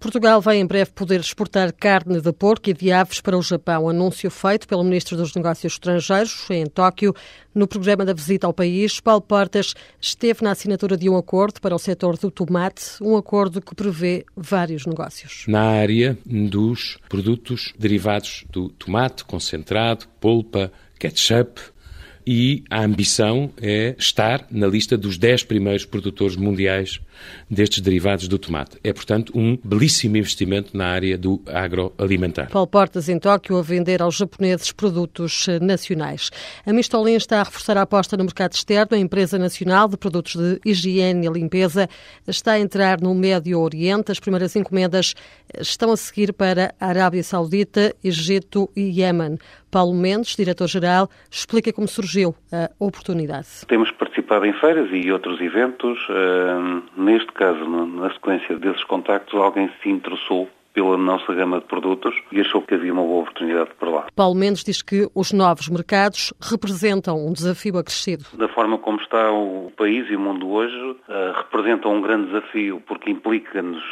Portugal vai em breve poder exportar carne de porco e de aves para o Japão. Anúncio feito pelo Ministro dos Negócios Estrangeiros em Tóquio. No programa da visita ao país, Paulo Portas esteve na assinatura de um acordo para o setor do tomate, um acordo que prevê vários negócios. Na área dos produtos derivados do tomate, concentrado, polpa, ketchup, e a ambição é estar na lista dos 10 primeiros produtores mundiais destes derivados do tomate. É, portanto, um belíssimo investimento na área do agroalimentar. Paulo Portas, em Tóquio, a vender aos japoneses produtos nacionais. A Mistolin está a reforçar a aposta no mercado externo. A empresa nacional de produtos de higiene e limpeza está a entrar no Médio Oriente. As primeiras encomendas estão a seguir para a Arábia Saudita, Egito e Iémen. Paulo Mendes, diretor-geral, explica como surgiu a oportunidade. Temos participado em feiras e outros eventos. Neste caso, na sequência desses contactos, alguém se interessou pela nossa gama de produtos e achou que havia uma boa oportunidade para lá. Paulo Mendes diz que os novos mercados representam um desafio acrescido. Da forma como está o país e o mundo hoje, uh, representam um grande desafio porque implica-nos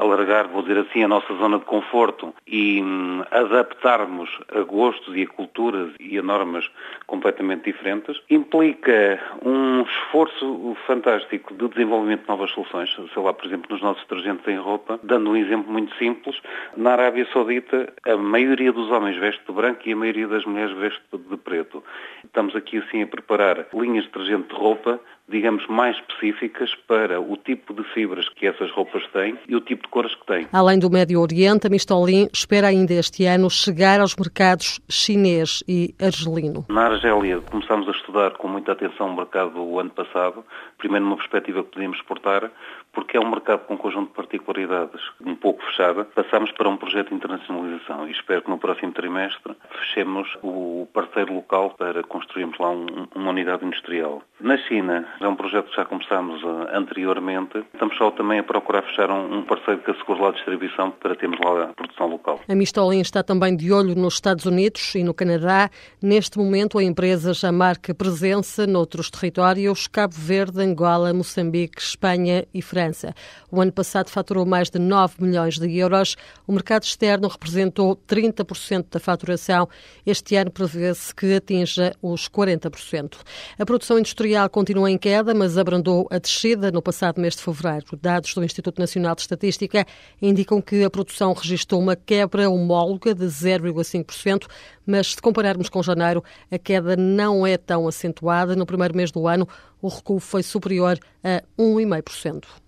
alargar, vou dizer assim, a nossa zona de conforto e um, adaptarmos a gostos e a culturas e a normas completamente diferentes. Implica um esforço fantástico de desenvolvimento de novas soluções, sei lá, por exemplo, nos nossos detergentes em roupa, dando um exemplo muito simples, na Arábia Saudita, a maioria dos homens veste de branco e a maioria das mulheres veste de preto. Estamos aqui assim a preparar linhas de detergente de roupa digamos, mais específicas para o tipo de fibras que essas roupas têm e o tipo de cores que têm. Além do Médio Oriente, a Mistolin espera ainda este ano chegar aos mercados chinês e argelino. Na Argélia começámos a estudar com muita atenção o mercado o ano passado, primeiro numa perspectiva que podíamos exportar, porque é um mercado com um conjunto de particularidades um pouco fechada. Passámos para um projeto de internacionalização e espero que no próximo trimestre fechemos o parceiro local para construirmos lá um, uma unidade industrial. Na China, é um projeto que já começámos uh, anteriormente. Estamos só também a procurar fechar um, um parceiro lá a distribuição para termos lá a produção local. A Mistolin está também de olho nos Estados Unidos e no Canadá. Neste momento, a empresa já marca presença noutros territórios, Cabo Verde, Angola, Moçambique, Espanha e França. O ano passado faturou mais de 9 milhões de euros. O mercado externo representou 30% da faturação. Este ano prevê-se que atinja os 40%. A produção industrial continua em queda, mas abrandou a descida no passado mês de fevereiro. Dados do Instituto Nacional de Estatística indicam que a produção registrou uma quebra homóloga de 0,5%, mas se compararmos com janeiro, a queda não é tão acentuada. No primeiro mês do ano, o recuo foi superior a 1,5%.